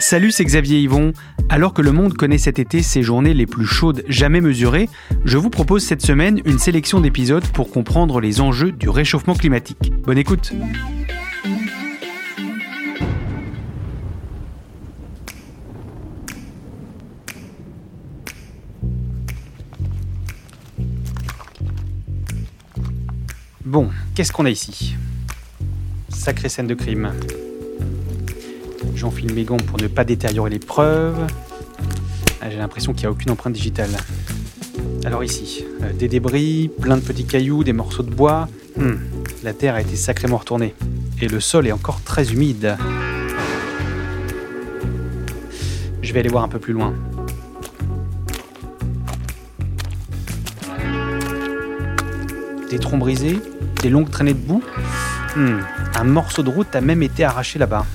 Salut, c'est Xavier Yvon. Alors que le monde connaît cet été ses journées les plus chaudes jamais mesurées, je vous propose cette semaine une sélection d'épisodes pour comprendre les enjeux du réchauffement climatique. Bonne écoute Bon, qu'est-ce qu'on a ici? Sacrée scène de crime. J'enfile mes gants pour ne pas détériorer les preuves. Ah, J'ai l'impression qu'il n'y a aucune empreinte digitale. Alors ici, euh, des débris, plein de petits cailloux, des morceaux de bois. Hmm, la terre a été sacrément retournée. Et le sol est encore très humide. Je vais aller voir un peu plus loin. Des troncs brisés, des longues traînées de boue. Hmm, un morceau de route a même été arraché là-bas.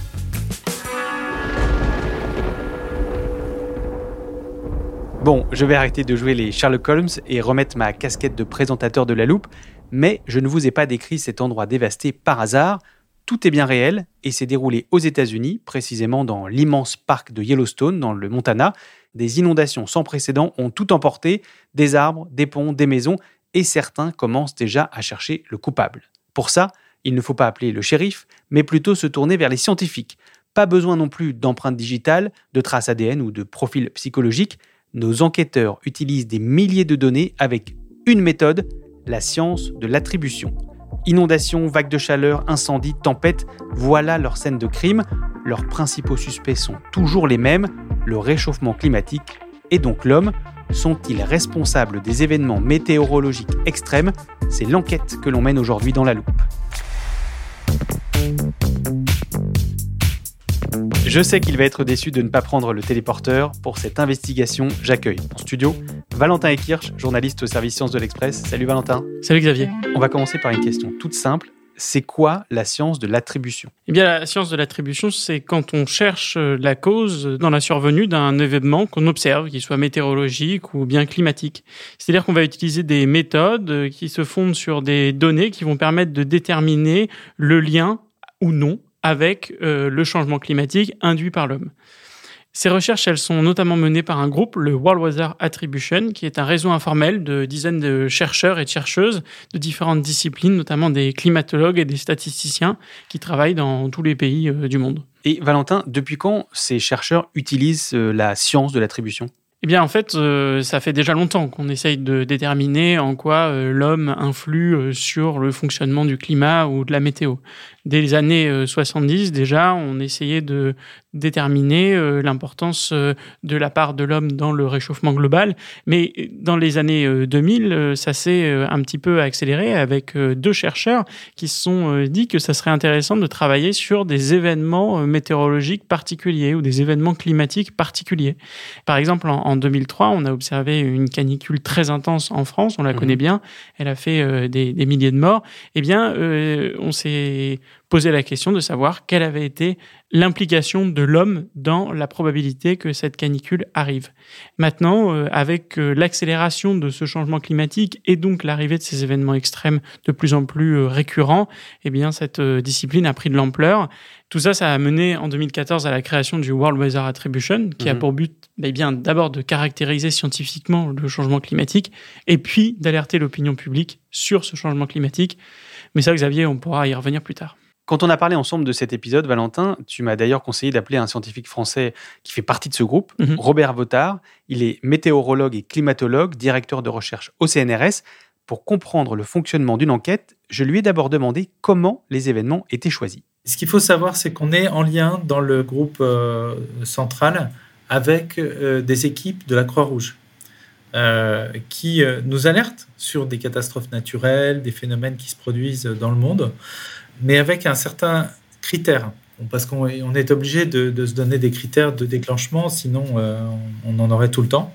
Bon, je vais arrêter de jouer les Sherlock Holmes et remettre ma casquette de présentateur de la loupe, mais je ne vous ai pas décrit cet endroit dévasté par hasard. Tout est bien réel et s'est déroulé aux États-Unis, précisément dans l'immense parc de Yellowstone, dans le Montana. Des inondations sans précédent ont tout emporté, des arbres, des ponts, des maisons, et certains commencent déjà à chercher le coupable. Pour ça, il ne faut pas appeler le shérif, mais plutôt se tourner vers les scientifiques. Pas besoin non plus d'empreintes digitales, de traces ADN ou de profils psychologiques. Nos enquêteurs utilisent des milliers de données avec une méthode, la science de l'attribution. Inondations, vagues de chaleur, incendies, tempêtes, voilà leur scène de crime. Leurs principaux suspects sont toujours les mêmes, le réchauffement climatique et donc l'homme. Sont-ils responsables des événements météorologiques extrêmes? C'est l'enquête que l'on mène aujourd'hui dans la loupe. Je sais qu'il va être déçu de ne pas prendre le téléporteur. Pour cette investigation, j'accueille en studio Valentin Ekirch, journaliste au service Sciences de l'Express. Salut Valentin. Salut Xavier. On va commencer par une question toute simple. C'est quoi la science de l'attribution? Eh bien, la science de l'attribution, c'est quand on cherche euh, la cause dans la survenue d'un événement qu'on observe, qu'il soit météorologique ou bien climatique. C'est-à-dire qu'on va utiliser des méthodes euh, qui se fondent sur des données qui vont permettre de déterminer le lien ou non avec euh, le changement climatique induit par l'homme. Ces recherches, elles sont notamment menées par un groupe, le World Weather Attribution, qui est un réseau informel de dizaines de chercheurs et de chercheuses de différentes disciplines, notamment des climatologues et des statisticiens qui travaillent dans tous les pays euh, du monde. Et Valentin, depuis quand ces chercheurs utilisent euh, la science de l'attribution? Eh bien, en fait, euh, ça fait déjà longtemps qu'on essaye de déterminer en quoi euh, l'homme influe euh, sur le fonctionnement du climat ou de la météo. Dès les années euh, 70, déjà, on essayait de déterminer euh, l'importance euh, de la part de l'homme dans le réchauffement global. Mais dans les années euh, 2000, euh, ça s'est euh, un petit peu accéléré avec euh, deux chercheurs qui se sont euh, dit que ça serait intéressant de travailler sur des événements euh, météorologiques particuliers ou des événements climatiques particuliers. Par exemple, en, en 2003, on a observé une canicule très intense en France, on la Mhm. connaît bien, elle a fait euh, des, des milliers de morts. Eh bien, euh, on s'est posé la question de savoir quelle avait été l'implication de l'homme dans la probabilité que cette canicule arrive. Maintenant, euh, avec euh, l'accélération de ce changement climatique et donc l'arrivée de ces événements extrêmes de plus en plus euh, récurrents, eh bien, cette discipline a pris de l'ampleur. Tout ça, ça a mené en 2014 à la création du World Weather Attribution, qui a Mhm. pour but eh bien d'abord de caractériser scientifiquement le changement climatique et puis d'alerter l'opinion publique sur ce changement climatique. Mais ça, Xavier, on pourra y revenir plus tard. Quand on a parlé ensemble de cet épisode, Valentin, tu m'as d'ailleurs conseillé d'appeler un scientifique français qui fait partie de ce groupe, Mhm. Robert Votard. Il est météorologue et climatologue, directeur de recherche au CNRS. Pour comprendre le fonctionnement d'une enquête, je lui ai d'abord demandé comment les événements étaient choisis. Ce qu'il faut savoir, c'est qu'on est en lien dans le groupe euh, central avec euh, des équipes de la Croix-Rouge. qui nous alertent sur des catastrophes naturelles, des phénomènes qui se produisent dans le monde, mais avec un certain critère. Parce qu'on est obligé de, se donner des critères de déclenchement, sinon on en aurait tout le temps.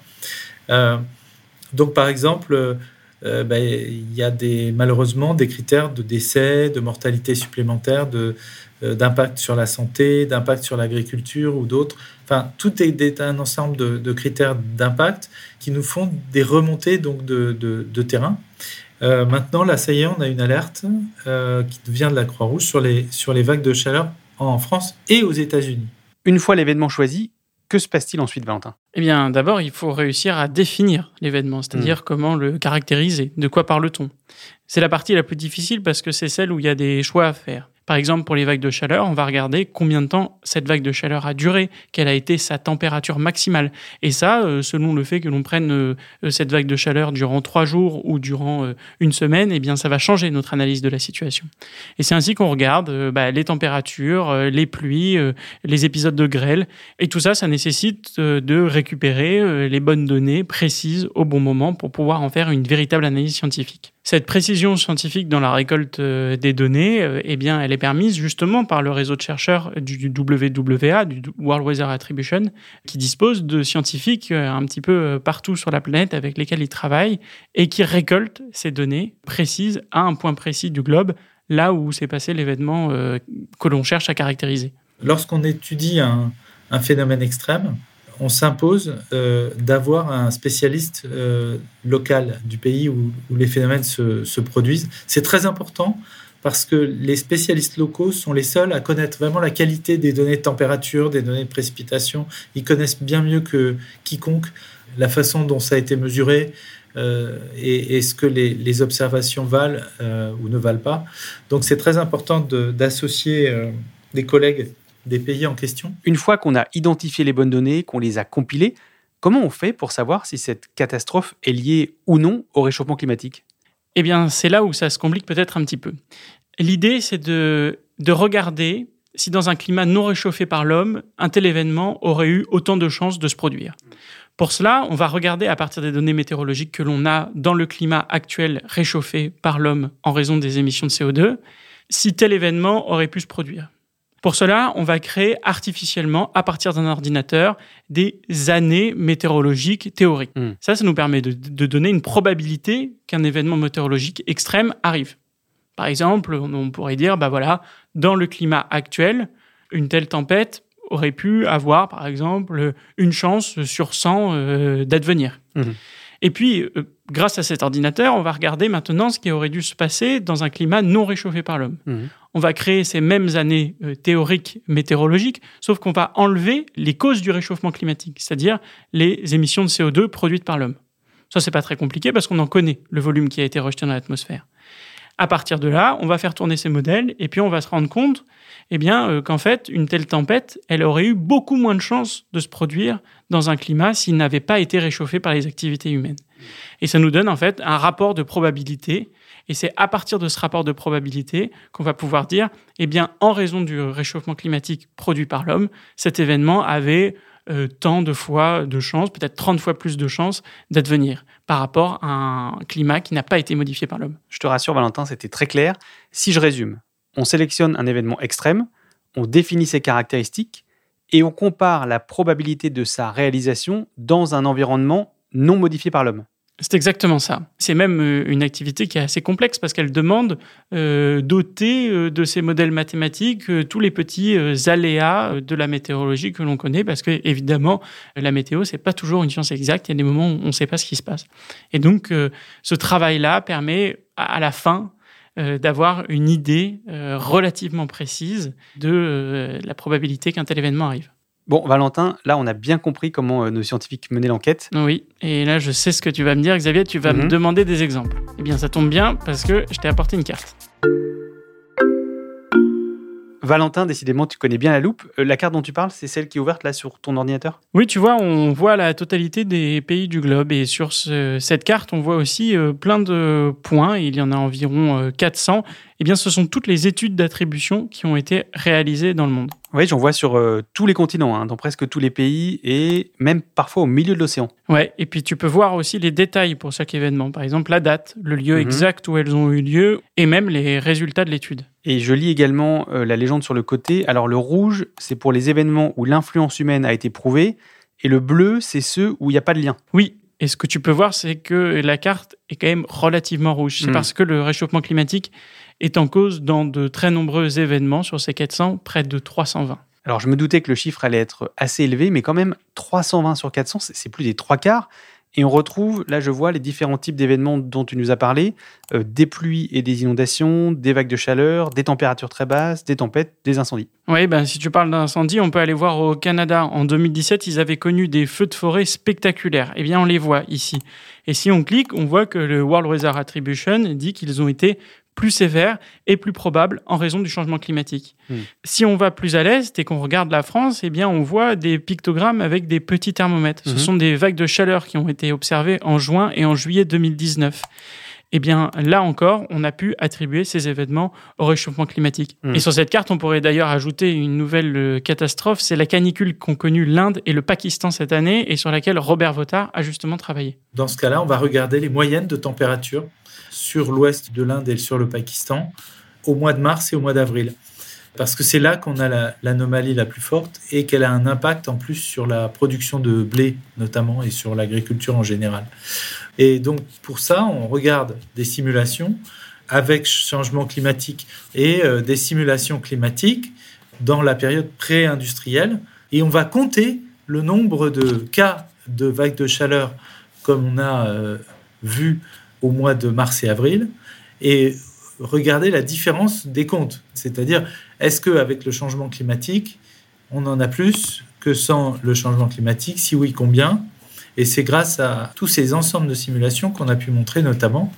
donc par exemple, euh, ben, il y a malheureusement des critères de décès, de mortalité supplémentaire, euh, d'impact sur la santé, d'impact sur l'agriculture ou d'autres. Enfin, tout est, un ensemble de, critères d'impact qui nous font des remontées donc de terrain. Euh, maintenant, là, ça y est, on a une alerte qui vient de la Croix-Rouge sur les, sur les vagues de chaleur en France et aux États-Unis. Une fois l'événement choisi, que se passe-t-il ensuite, Valentin? Eh bien, d'abord, il faut réussir à définir l'événement, c'est-à-dire hmm. comment le caractériser, de quoi parle-t-on? C'est la partie la plus difficile parce que c'est celle où il y a des choix à faire. Par exemple, pour les vagues de chaleur, on va regarder combien de temps cette vague de chaleur a duré, quelle a été sa température maximale. Et ça, euh, selon le fait que l'on prenne euh, euh, cette vague de chaleur durant trois jours ou durant une semaine, eh bien, ça va changer notre analyse de la situation. Et c'est ainsi qu'on regarde bah, les températures, les pluies, les épisodes de grêle. Et tout ça, ça nécessite de récupérer les bonnes données précises au bon moment pour pouvoir en faire une véritable analyse scientifique. Cette précision scientifique dans la récolte des données, eh bien, elle est permise justement par le réseau de chercheurs du WWA, du World Weather Attribution, qui dispose de scientifiques euh, un petit peu partout sur la planète avec lesquels ils travaillent et qui récoltent ces données précises à un point précis du globe, là où s'est passé l'événement que l'on cherche à caractériser. Lorsqu'on étudie un, phénomène extrême, on s'impose euh, d'avoir un spécialiste euh, local du pays où, les phénomènes se, produisent. C'est très important parce que les spécialistes locaux sont les seuls à connaître vraiment la qualité des données de température, des données de précipitation. Ils connaissent bien mieux que quiconque la façon dont ça a été mesuré euh, et, ce que les, observations valent ou ne valent pas. Donc c'est très important d'associer des collègues des pays en question Une fois qu'on a identifié les bonnes données, qu'on les a compilées, comment on fait pour savoir si cette catastrophe est liée ou non au réchauffement climatique? Eh bien, c'est là où ça se complique peut-être un petit peu. L'idée, c'est de, de regarder si dans un climat non réchauffé par l'homme, un tel événement aurait eu autant de chances de se produire. Pour cela, on va regarder à partir des données météorologiques que l'on a dans le climat actuel réchauffé par l'homme en raison des émissions de CO2, si tel événement aurait pu se produire. Pour cela, on va créer artificiellement, à partir d'un ordinateur, des années météorologiques théoriques. Hmm. Ça, ça nous permet de, donner une probabilité qu'un événement météorologique extrême arrive. Par exemple, on pourrait dire, bah voilà, dans le climat actuel, une telle tempête aurait pu avoir, par exemple, une chance sur 100 euh, d'advenir. Hmm. Et puis, euh, grâce à cet ordinateur, on va regarder maintenant ce qui aurait dû se passer dans un climat non réchauffé par l'homme. Hmm on va créer ces mêmes années euh, théoriques météorologiques, sauf qu'on va enlever les causes du réchauffement climatique, c'est-à-dire les émissions de CO2 produites par l'homme. Ça, c'est pas très compliqué parce qu'on en connaît le volume qui a été rejeté dans l'atmosphère. À partir de là, on va faire tourner ces modèles et puis on va se rendre compte eh bien, euh, qu'en fait, une telle tempête, elle aurait eu beaucoup moins de chances de se produire dans un climat s'il n'avait pas été réchauffé par les activités humaines. Et ça nous donne en fait un rapport de probabilité et c'est à partir de ce rapport de probabilité qu'on va pouvoir dire, eh en raison du réchauffement climatique produit par l'homme, cet événement avait euh, tant de fois de chances, peut-être 30 fois plus de chances d'advenir par rapport à un climat qui n'a pas été modifié par l'homme. Je te rassure, Valentin, c'était très clair. Si je résume, on sélectionne un événement extrême, on définit ses caractéristiques et on compare la probabilité de sa réalisation dans un environnement non modifié par l'homme. C'est exactement ça. C'est même euh, une activité qui est assez complexe parce qu'elle demande euh, euh, de ces modèles mathématiques tous les petits aléas de la météorologie que l'on connaît parce que évidemment la météo c'est pas toujours une science exacte. Il y a des moments où on ne sait pas ce qui se passe. Et donc ce travail-là permet à la fin d'avoir une idée relativement précise de la probabilité qu'un tel événement arrive. Bon, Valentin, là, on a bien compris comment euh, nos scientifiques menaient l'enquête. Oui, et là, je sais ce que tu vas me dire, Xavier. Tu vas me mhm. demander des exemples. Eh bien, ça tombe bien parce que je t'ai apporté une carte. Valentin, décidément, tu connais bien la loupe. Euh, la carte dont tu parles, c'est celle qui est ouverte là sur ton ordinateur? Oui, tu vois, on voit la totalité des pays du globe. Et sur cette carte, on voit aussi euh, plein de points. Il y en a environ 400. Eh bien, ce sont toutes les études d'attribution qui ont été réalisées dans le monde. Oui, j'en vois sur euh, tous les continents, hein, dans presque tous les pays et même parfois au milieu de l'océan. Ouais, et puis tu peux voir aussi les détails pour chaque événement. Par exemple, la date, le lieu Mhm. exact où elles ont eu lieu et même les résultats de l'étude. Et je lis également euh, la légende sur le côté. Alors le rouge, c'est pour les événements où l'influence humaine a été prouvée, et le bleu, c'est ceux où il n'y a pas de lien. Oui, et ce que tu peux voir, c'est que la carte est quand même relativement rouge. C'est Mm. parce que le réchauffement climatique est en cause dans de très nombreux événements sur ces 400, près de 320. Alors je me doutais que le chiffre allait être assez élevé, mais quand même 320 sur 400, c'est plus des trois quarts. Et on retrouve, là je vois les différents types d'événements dont tu nous as parlé, euh, des pluies et des inondations, des vagues de chaleur, des températures très basses, des tempêtes, des incendies. Oui, ben, si tu parles d'incendie, on peut aller voir au Canada. En 2017, ils avaient connu des feux de forêt spectaculaires. Eh bien, on les voit ici. Et si on clique, on voit que le World Weather Attribution dit qu'ils ont été plus sévères et plus probables en raison du changement climatique. Hmm. Si on va plus à l'est et qu'on regarde la France, eh bien, on voit des pictogrammes avec des petits thermomètres. Ce Mhm. sont des vagues de chaleur qui ont été observées en juin et en juillet 2019. Eh bien, là encore, on a pu attribuer ces événements au réchauffement climatique. Hmm. Et sur cette carte, on pourrait d'ailleurs ajouter une nouvelle euh, catastrophe, c'est la canicule qu'ont connue l'Inde et le Pakistan cette année et sur laquelle Robert Votard a justement travaillé. Dans ce cas-là, on va regarder les moyennes de température sur l'ouest de l'Inde et sur le Pakistan au mois de mars et au mois d'avril. Parce que c'est là qu'on a la- l'anomalie la, plus forte et qu'elle a un impact en plus sur la production de blé notamment et sur l'agriculture en général. Et donc pour ça, on regarde des simulations avec changement climatique et euh, des simulations climatiques dans la période pré-industrielle et on va compter le nombre de cas de vagues de chaleur comme on a euh, vu au mois de mars et avril et regarder la différence des comptes. C'est-à-dire, est-ce qu'avec le changement climatique, on en a plus que sans le changement climatique? Si oui, combien? Et c'est grâce à tous ces ensembles de simulations qu'on a pu montrer notamment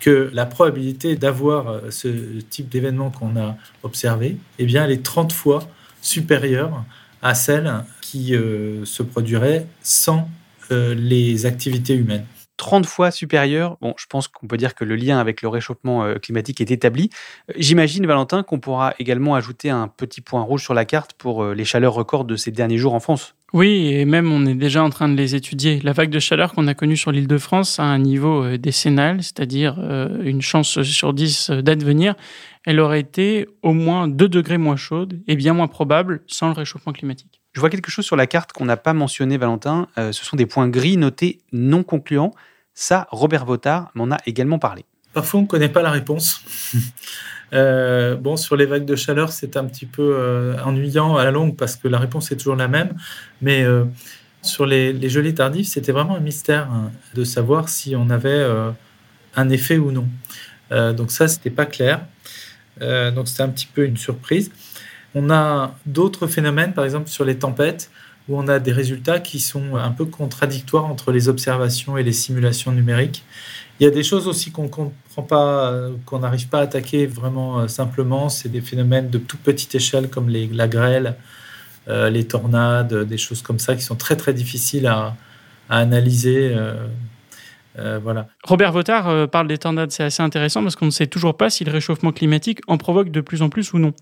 que la probabilité d'avoir euh, ce type d'événement qu'on a observé, eh bien, elle est 30 fois supérieure à celle qui euh, se produirait sans euh, les activités humaines. 30 fois supérieur. Bon, je pense qu'on peut dire que le lien avec le réchauffement euh, climatique est établi. Euh, J'imagine, Valentin, qu'on pourra également ajouter un petit point rouge sur la carte pour euh, les chaleurs records de ces derniers jours en France. Oui, et même on est déjà en train de les étudier. La vague de chaleur qu'on a connue sur l'île de France a un niveau décennal, c'est-à-dire une chance sur 10 euh, d'advenir. Elle aurait été au moins 2 degrés moins chaude et bien moins probable sans le réchauffement climatique. Je vois quelque chose sur la carte qu'on n'a pas mentionné, Valentin. Euh, ce sont des points gris notés non concluants. Ça, Robert Votard m'en a également parlé. Parfois, on ne connaît pas la réponse. Euh, bon, sur les vagues de chaleur, c'est un petit peu euh, ennuyant à la longue parce que la réponse est toujours la même. Mais sur les, les gelées tardives, c'était vraiment un mystère hein, de savoir si on avait un effet ou non. Donc ça, c'était pas clair. Donc c'était un petit peu une surprise. On a d'autres phénomènes, par exemple sur les tempêtes, où on a des résultats qui sont un peu contradictoires entre les observations et les simulations numériques. Il y a des choses aussi qu'on comprend pas, euh, qu'on n'arrive pas à attaquer vraiment euh, simplement. C'est des phénomènes de toute petite échelle comme les, la grêle, euh, les tornades, des choses comme ça qui sont très très difficiles à, analyser. Euh. Robert Votard euh, parle des tornades, c'est assez intéressant parce qu'on ne sait toujours pas si le réchauffement climatique en provoque de plus en plus ou non.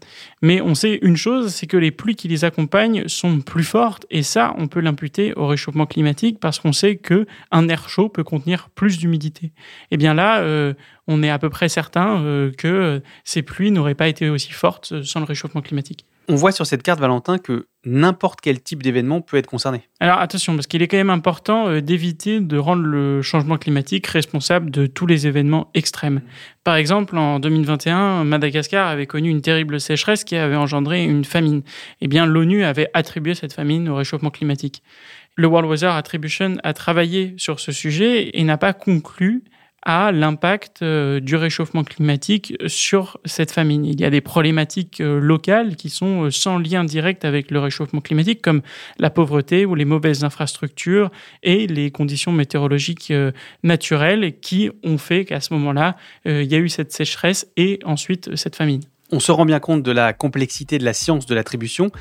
Mais on sait une chose, c'est que les pluies qui les accompagnent sont plus fortes et ça, on peut l'imputer au réchauffement climatique parce qu'on sait que un air chaud peut contenir plus d'humidité. Et bien là, euh, on est à peu près certain que ces pluies n'auraient pas été aussi fortes sans le réchauffement climatique. On voit sur cette carte, Valentin, que n'importe quel type d'événement peut être concerné. Alors attention, parce qu'il est quand même important euh, d'éviter de rendre le changement climatique responsable de tous les événements extrêmes. Par exemple, en 2021, Madagascar avait connu une terrible sécheresse qui avait engendré une famine. Eh bien, l'ONU avait attribué cette famine au réchauffement climatique. Le World Weather Attribution a travaillé sur ce sujet et n'a pas conclu à l'impact euh, du réchauffement climatique sur cette famine. Il y a des problématiques euh, locales qui sont euh, sans lien direct avec le réchauffement climatique, comme la pauvreté ou les mauvaises infrastructures et les conditions météorologiques naturelles qui ont fait qu'à ce moment-là, il y a eu cette sécheresse et ensuite cette famine. On se rend bien compte de la complexité de la science de l'attribution,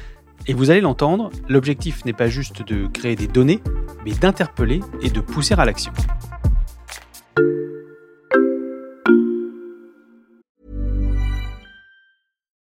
et vous allez l'entendre, l'objectif n'est pas juste de créer des données, mais d'interpeller et de pousser à l'action.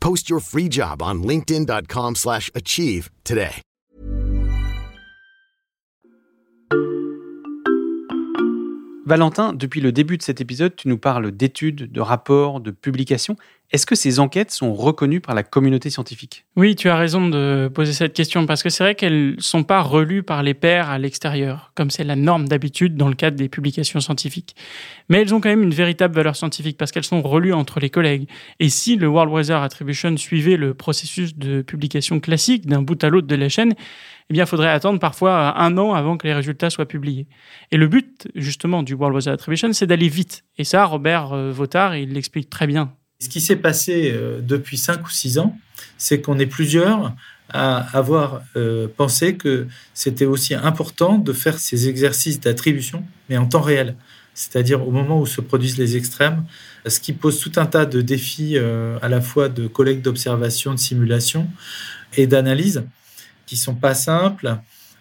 Post your free job on linkedin.com/achieve slash achieve today. Valentin, depuis le début de cet épisode, tu nous parles d'études, de rapports, de publications. Est-ce que ces enquêtes sont reconnues par la communauté scientifique? Oui, tu as raison de poser cette question parce que c'est vrai qu'elles ne sont pas relues par les pairs à l'extérieur, comme c'est la norme d'habitude dans le cadre des publications scientifiques. Mais elles ont quand même une véritable valeur scientifique parce qu'elles sont relues entre les collègues. Et si le World Weather Attribution suivait le processus de publication classique d'un bout à l'autre de la chaîne, eh bien, il faudrait attendre parfois un an avant que les résultats soient publiés. Et le but, justement, du World Weather Attribution, c'est d'aller vite. Et ça, Robert euh, Votard, il l'explique très bien. Ce qui s'est passé euh, depuis 5 ou 6 ans, c'est qu'on est plusieurs à avoir euh, pensé que c'était aussi important de faire ces exercices d'attribution, mais en temps réel, c'est-à-dire au moment où se produisent les extrêmes, ce qui pose tout un tas de défis à la fois de collecte d'observation, de simulation et d'analyse qui sont pas simples.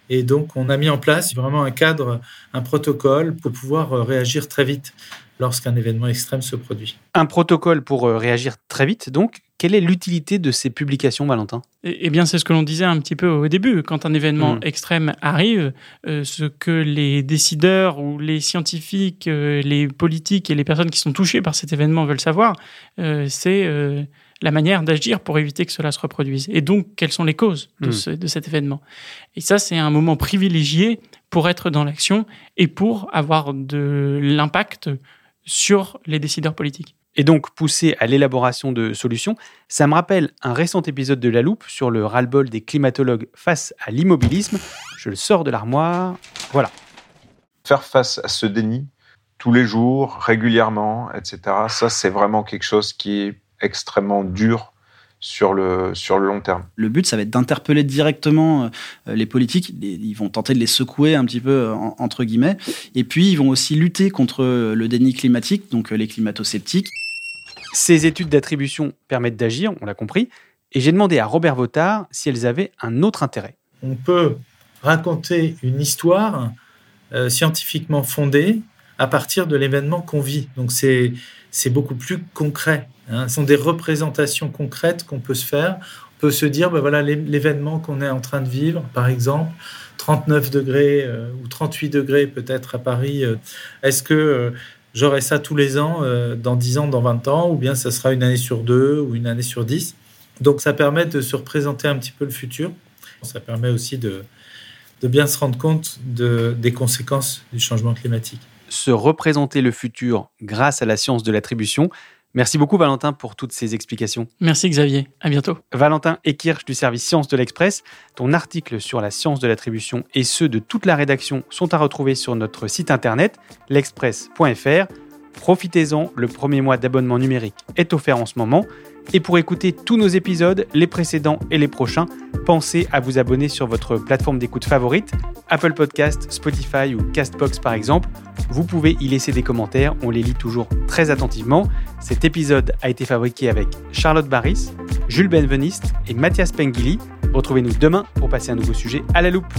Et donc, on a mis en place vraiment un cadre, un protocole pour pouvoir euh, réagir très vite lorsqu'un événement extrême se produit. Un protocole pour euh, réagir très vite, donc. Quelle est l'utilité de ces publications, Valentin? Eh bien, c'est ce que l'on disait un petit peu au début. Quand un événement Mm. extrême arrive, euh, ce que les décideurs ou les scientifiques, euh, les politiques et les personnes qui sont touchées par cet événement veulent savoir, euh, c'est euh, la manière d'agir pour éviter que cela se reproduise. Et donc, quelles sont les causes de, Mm. ce- de cet événement? Et ça, c'est un moment privilégié pour être dans l'action et pour avoir de l'impact sur les décideurs politiques. et donc pousser à l'élaboration de solutions, ça me rappelle un récent épisode de La Loupe sur le ras-le-bol des climatologues face à l'immobilisme. Je le sors de l'armoire. Voilà. faire face à ce déni tous les jours, régulièrement, etc. Ça, c'est vraiment quelque chose qui est extrêmement dur sur le, sur le long terme. Le but, ça va être d'interpeller directement euh, les politiques. Ils vont tenter de les secouer un petit peu, euh, en- entre guillemets. Et puis, ils vont aussi lutter contre euh, le déni climatique, donc les climato-sceptiques. Ces études d'attribution permettent d'agir, on l'a compris, et j'ai demandé à Robert Votard si elles avaient un autre intérêt. On peut raconter une histoire euh, scientifiquement fondée à partir de l'événement qu'on vit. Donc c'est c'est beaucoup plus concret. hein. Ce sont des représentations concrètes qu'on peut se faire. On peut se dire, ben voilà l'é- l'événement qu'on est en train de vivre, par exemple, 39 degrés euh, ou 38 degrés peut-être à Paris. euh, Est-ce que euh, j'aurai ça tous les ans, dans 10 ans, dans 20 ans, ou bien ça sera une année sur deux ou une année sur 10 Donc ça permet de se représenter un petit peu le futur. Ça permet aussi de, bien se rendre compte de, des conséquences du changement climatique. Se représenter le futur grâce à la science de l'attribution. Merci beaucoup Valentin pour toutes ces explications. Merci Xavier, à bientôt. Valentin Ekirch du service Sciences de l'Express. Ton article sur la science de l'attribution et ceux de toute la rédaction sont à retrouver sur notre site internet l'express.fr. Profitez-en, le premier mois d'abonnement numérique est offert en ce moment. Et pour écouter tous nos épisodes, les précédents et les prochains, pensez à vous abonner sur votre plateforme d'écoute favorite, Apple Podcast, Spotify ou Castbox par exemple. Vous pouvez y laisser des commentaires, on les lit toujours très attentivement. Cet épisode a été fabriqué avec Charlotte Barris, Jules Benveniste et Mathias Pengili. Retrouvez-nous demain pour passer un nouveau sujet à la loupe.